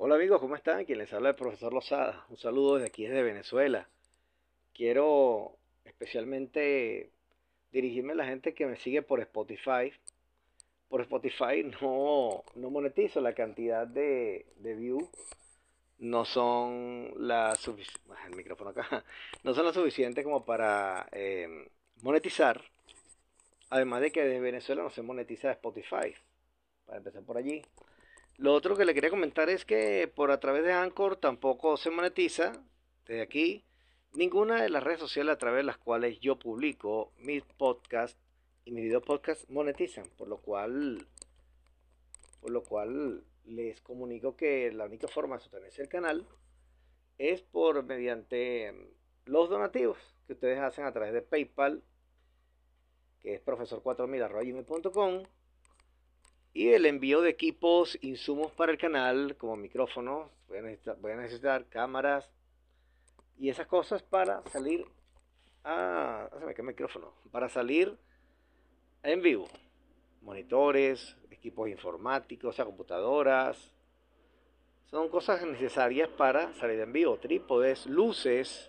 Hola amigos, ¿cómo están? Quien les habla el profesor Lozada. Un saludo desde aquí, desde Venezuela. Quiero especialmente dirigirme a la gente que me sigue por Spotify. Por Spotify no, no monetizo la cantidad de, de views. No son las el micrófono acá. No son lo suficientes como para em, monetizar. Además de que desde Venezuela no se monetiza Spotify. Para empezar por allí. Lo otro que le quería comentar es que por a través de Anchor tampoco se monetiza desde aquí ninguna de las redes sociales a través de las cuales yo publico mis podcasts y mis video podcasts monetizan, por lo cual por lo cual les comunico que la única forma de sostenerse el canal es por mediante los donativos que ustedes hacen a través de PayPal, que es profesor4000.com y el envío de equipos, insumos para el canal, como micrófonos, voy a necesitar, cámaras y esas cosas para salir a... ¿qué micrófono? Para salir en vivo. Monitores, equipos informáticos, computadoras. Son cosas necesarias para salir en vivo. Trípodes, luces,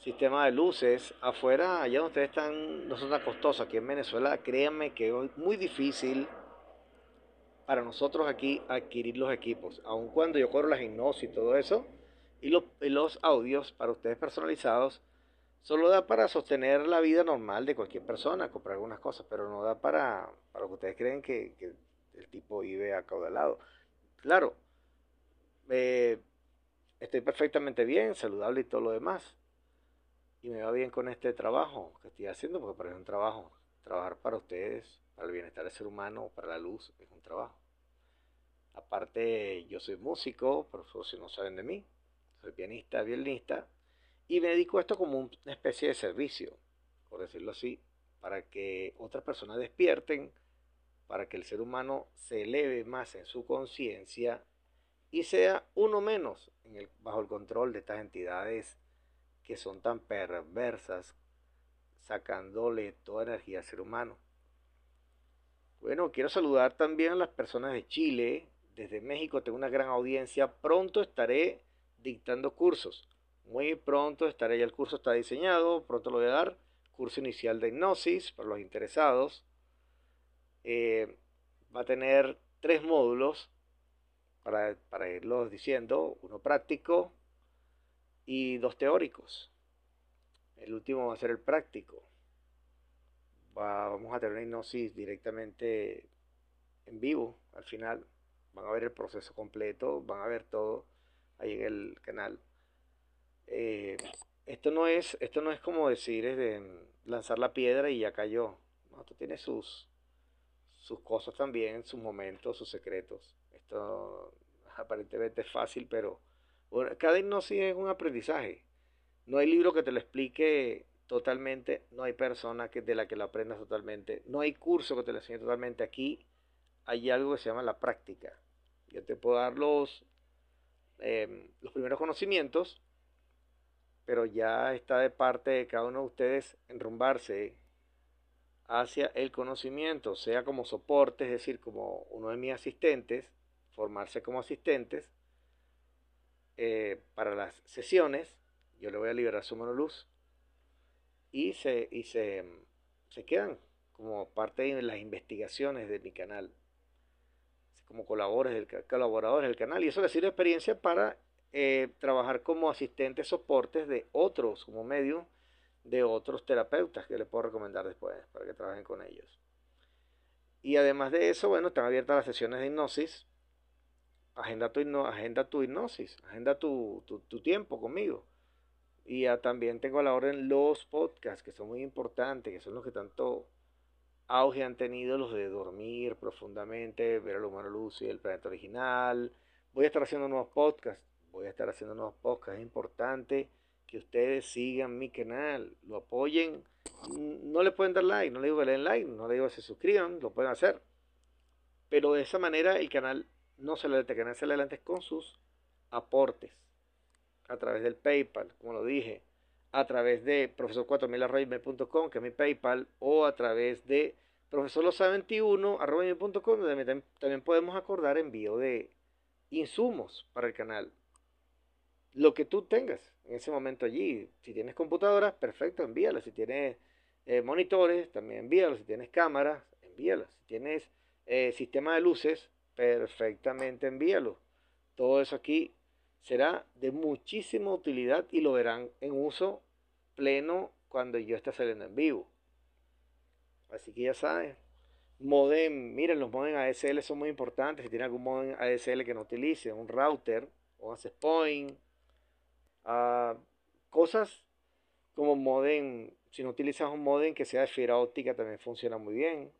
sistema de luces. Afuera, allá donde ustedes están, no son tan costosos. Aquí en Venezuela, créanme que es muy difícil para nosotros aquí adquirir los equipos. Aun cuando yo cobro la hipnosis y todo eso, y los, audios para ustedes personalizados, solo da para sostener la vida normal de cualquier persona, comprar algunas cosas, pero no da para, para lo que ustedes creen que, el tipo vive acaudalado. Claro, eh, estoy perfectamente bien, saludable y todo lo demás. Y me va bien con este trabajo que estoy haciendo, porque parece un trabajo. Trabajar para ustedes, para el bienestar del ser humano, para la luz, es un trabajo. Aparte, yo soy músico, por eso si no saben de mí, soy pianista, violinista, y me dedico a esto como una especie de servicio, por decirlo así, para que otras personas despierten, para que el ser humano se eleve más en su conciencia y sea uno menos bajo el control de estas entidades que son tan perversas, sacándole toda energía al ser humano. Bueno, quiero saludar también a las personas de Chile, desde México tengo una gran audiencia. Pronto estaré dictando cursos. Muy pronto estaré, ya el curso está diseñado, pronto lo voy a dar. Curso inicial de hipnosis para los interesados. Eh, va a tener tres módulos para, para irlos diciendo, uno práctico y dos teóricos. El último va a ser el práctico. vamos a tener una hipnosis directamente en vivo al final van a ver el proceso completo, van a ver todo ahí en el canal. Eh, esto no es, esto no es como decir de lanzar la piedra y ya cayó. esto tiene sus, sus cosas también, sus momentos, sus secretos. Esto aparentemente es fácil, pero cada hipnosis es un aprendizaje. No hay libro que te lo explique totalmente, no hay persona que, de la que lo aprendas totalmente, no hay curso que te lo enseñe totalmente. Aquí hay algo que se llama la práctica. Yo te puedo dar los, em, los primeros conocimientos, pero ya está de parte de cada uno de ustedes enrumbarse hacia el conocimiento, sea como soporte, es decir, como uno de mis asistentes, formarse como asistentes eh, para las sesiones, yo le voy a liberar su monoluz y se, y se, se quedan como parte de las investigaciones de mi canal como colaboradores del, colaboradores del canal y eso les sirve experiencia para eh, trabajar como asistentes soportes de otros, como medio de otros terapeutas que les puedo recomendar después para que trabajen con ellos. Y además de eso, bueno, están abiertas las sesiones de hipnosis. Agenda tu, agenda tu hipnosis, agenda tu, tu, tiempo conmigo. Y también tengo a la orden los podcasts, que son muy importantes, que son los que tanto auge han tenido los de dormir profundamente, ver al humano luz y el planeta original. Voy a estar haciendo nuevos podcasts, voy a estar haciendo nuevos podcasts. Es importante que ustedes sigan mi canal, lo apoyen. No le pueden dar like, no le digo que le den like, no le digo que se suscriban, lo pueden hacer. Pero de esa manera el canal no se le el canal se adelante con sus aportes a través del PayPal, como lo dije, a través de profesor4000.com, que es mi PayPal, o a través de profesorlosa21.com, donde también podemos acordar envío de insumos para el canal. Lo que tú tengas en ese momento allí. Si tienes computadoras, perfecto, envíalas. Si tienes eh, monitores, también envíalos. Si tienes cámaras, envíalas. Si tienes eh, sistema de luces, perfectamente envíalo. Todo eso aquí será de muchísima utilidad y lo verán en uso pleno cuando yo esté saliendo en vivo. Así que ya saben, modem, miren, los modem ADSL son muy importantes. Si tienen algún modem ADSL que no utilice, un router o access point, uh, cosas como modem, si no utilizas un modem que sea de fibra óptica también funciona muy bien.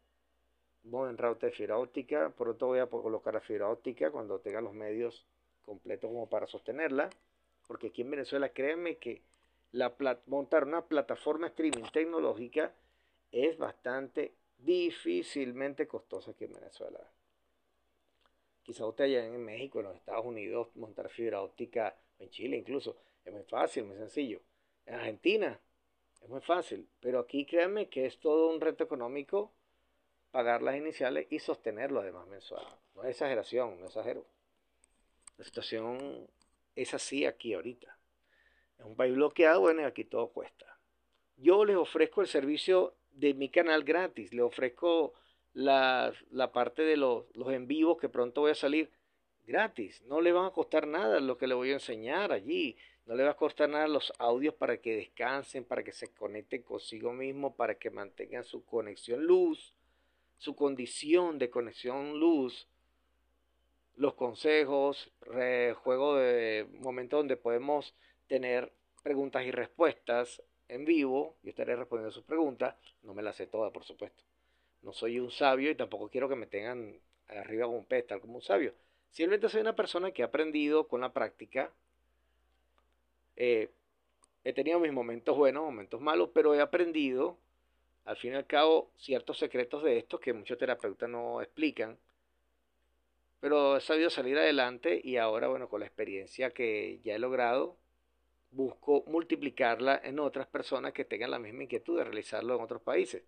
Modem router de fibra óptica, pronto voy a colocar a fibra óptica cuando tenga los medios completos como para sostenerla, porque aquí en Venezuela créanme que la montar una plataforma streaming tecnológica es bastante difícilmente costosa aquí en Venezuela. Quizá usted allá en México, en los Estados Unidos, montar fibra óptica, en Chile incluso, es muy fácil, muy sencillo. En Argentina es muy fácil, pero aquí créanme que es todo un reto económico pagar las iniciales y sostenerlo además mensual. No es exageración, no exagero. La situación es así aquí ahorita. Es un país bloqueado, bueno, aquí todo cuesta. Yo les ofrezco el servicio de mi canal gratis, le ofrezco la, parte de los, los en vivos que pronto voy a salir gratis. No le van a costar nada lo que le voy a enseñar allí. No le va a costar nada los audios para que descansen, para que se conecten consigo mismo, para que mantengan su conexión luz, su condición de conexión luz, los consejos, juego de momentos donde podemos tener preguntas y respuestas en vivo. Yo estaré respondiendo sus preguntas. No me las sé todas, por supuesto. No soy un sabio y tampoco quiero que me tengan arriba como un pedestal como un sabio. Simplemente soy una persona que ha aprendido con la práctica. Eh, he tenido mis momentos buenos, momentos malos, pero he aprendido, al fin y al cabo, ciertos secretos de esto que muchos terapeutas no explican. Pero he sabido salir adelante y ahora, bueno, con la experiencia que ya he logrado, busco multiplicarla en otras personas que tengan la misma inquietud de realizarlo en otros países.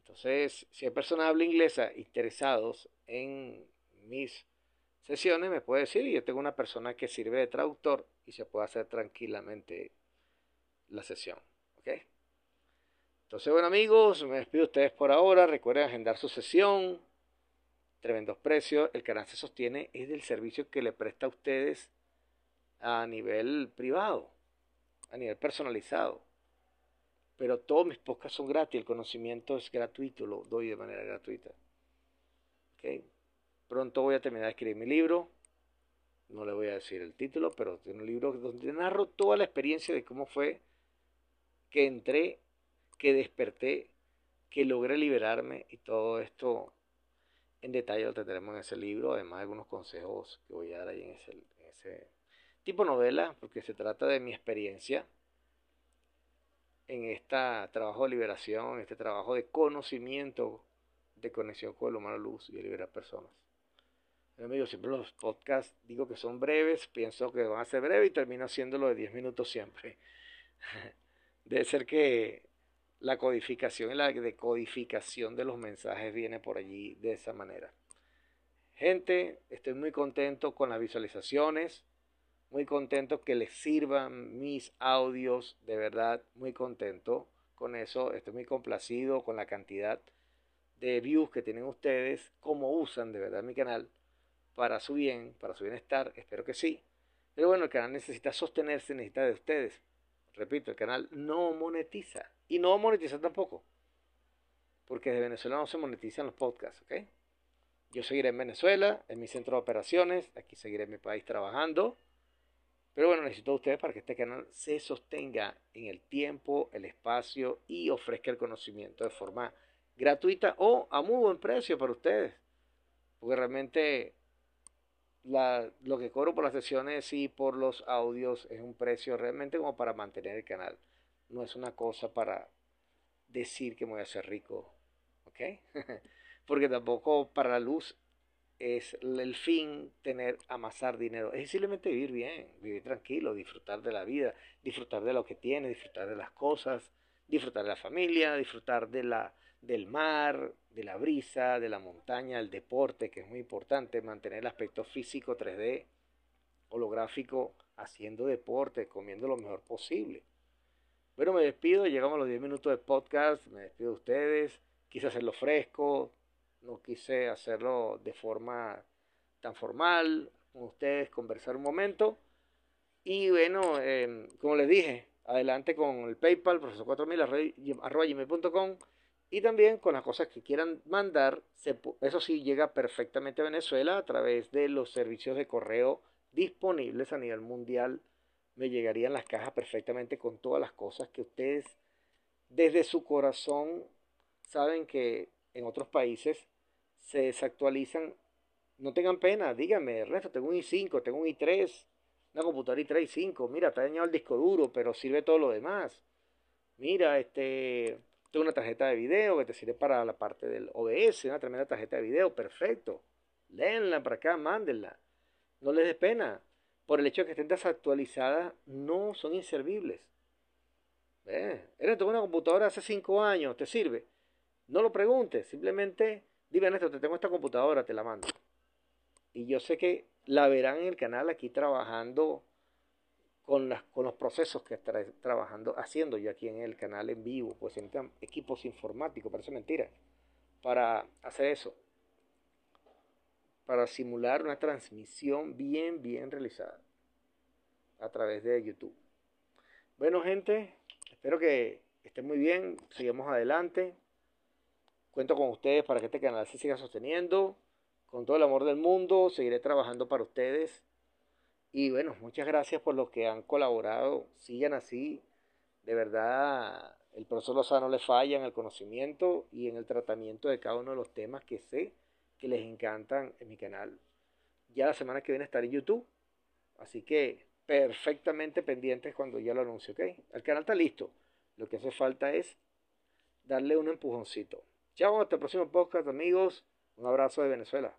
Entonces, si hay personas habla inglesa interesados en mis sesiones, me puede decir, y yo tengo una persona que sirve de traductor y se puede hacer tranquilamente la sesión. ¿Ok? Entonces, bueno amigos, me despido de ustedes por ahora. Recuerden agendar su sesión. Tremendos precios. El canal se sostiene es del servicio que le presta a ustedes a nivel privado, a nivel personalizado. Pero todos mis podcasts son gratis, el conocimiento es gratuito, lo doy de manera gratuita. Pronto voy a terminar de escribir mi libro. No le voy a decir el título, pero es un libro donde narro toda la experiencia de cómo fue que entré, que desperté, que logré liberarme y todo esto en detalle lo tendremos en ese libro, además de algunos consejos que voy a dar ahí en ese, en ese tipo novela, porque se trata de mi experiencia en este trabajo de liberación, en este trabajo de conocimiento, de conexión con el humano luz y de liberar personas amigos, siempre los podcasts digo que son breves, pienso que van a ser breves y termino haciéndolo de 10 minutos siempre. Debe ser que la codificación y la decodificación de los mensajes viene por allí de esa manera. Gente, estoy muy contento con las visualizaciones, muy contento que les sirvan mis audios, de verdad, muy contento con eso, estoy muy complacido con la cantidad de views que tienen ustedes, cómo usan de verdad mi canal para su bien, para su bienestar, espero que sí. Pero bueno, el canal necesita sostenerse, necesita de ustedes. Repito, el canal no monetiza y no monetiza tampoco. Porque de Venezuela no se monetizan los podcasts, ¿ok? Yo seguiré en Venezuela, en mi centro de operaciones, aquí seguiré en mi país trabajando. Pero bueno, necesito de ustedes para que este canal se sostenga en el tiempo, el espacio y ofrezca el conocimiento de forma gratuita o a muy buen precio para ustedes. Porque realmente lo que cobro por las sesiones y por los audios es un precio realmente como para mantener el canal. No es una cosa para decir que me voy a hacer rico, ¿ok? Porque tampoco para la luz es el fin tener, amasar dinero. Es simplemente vivir bien, vivir tranquilo, disfrutar de la vida, disfrutar de lo que tiene, disfrutar de las cosas, disfrutar de la familia, disfrutar de la del mar, de la brisa, de la montaña, el deporte, que es muy importante, mantener el aspecto físico 3D, holográfico, haciendo deporte, comiendo lo mejor posible. Bueno, me despido, llegamos a los 10 minutos de podcast, me despido de ustedes, quise hacerlo fresco, no quise hacerlo de forma tan formal, con ustedes, conversar un momento. Y bueno, em, como les dije, adelante con el PayPal, profesor4000 arroba gmail.com y también con las cosas que quieran mandar, eso sí llega perfectamente a Venezuela a través de los servicios de correo disponibles a nivel mundial. Me llegarían las cajas perfectamente con todas las cosas que ustedes desde su corazón saben que en otros países se desactualizan. No tengan pena, díganme, resto, tengo un i5, tengo un i3, una computadora i3, i5, mira, está dañado el disco duro, pero sirve todo lo demás. Mira, este, tengo una tarjeta de video que te sirve para la parte del OBS, una tremenda tarjeta de video, perfecto. Léenla para acá, mándenla. No les dé pena. Por el hecho de que estén desactualizadas, no son inservibles. ¿Eh? Eres una computadora hace 5 años, ¿te sirve? No lo preguntes, simplemente dime esto, te tengo esta computadora, te la mando. Y yo sé que la verán en el canal aquí trabajando con, las, con los procesos que estoy trabajando, haciendo yo aquí en el canal en vivo, pues necesitan equipos informáticos, parece mentira, para hacer eso, para simular una transmisión bien, bien realizada a través de YouTube. Bueno, gente, espero que estén muy bien, sigamos adelante. Cuento con ustedes para que este canal se siga sosteniendo. Con todo el amor del mundo, seguiré trabajando para ustedes y bueno, muchas gracias por los que han colaborado. Sigan así. De verdad, el profesor Lozano le falla en el conocimiento y en el tratamiento de cada uno de los temas que sé que les encantan en mi canal. Ya la semana que viene estaré en YouTube. Así que perfectamente pendientes cuando ya lo anuncie, ¿ok? El canal está listo. Lo que hace falta es darle un empujoncito. Chao, hasta el próximo podcast, amigos. Un abrazo de Venezuela.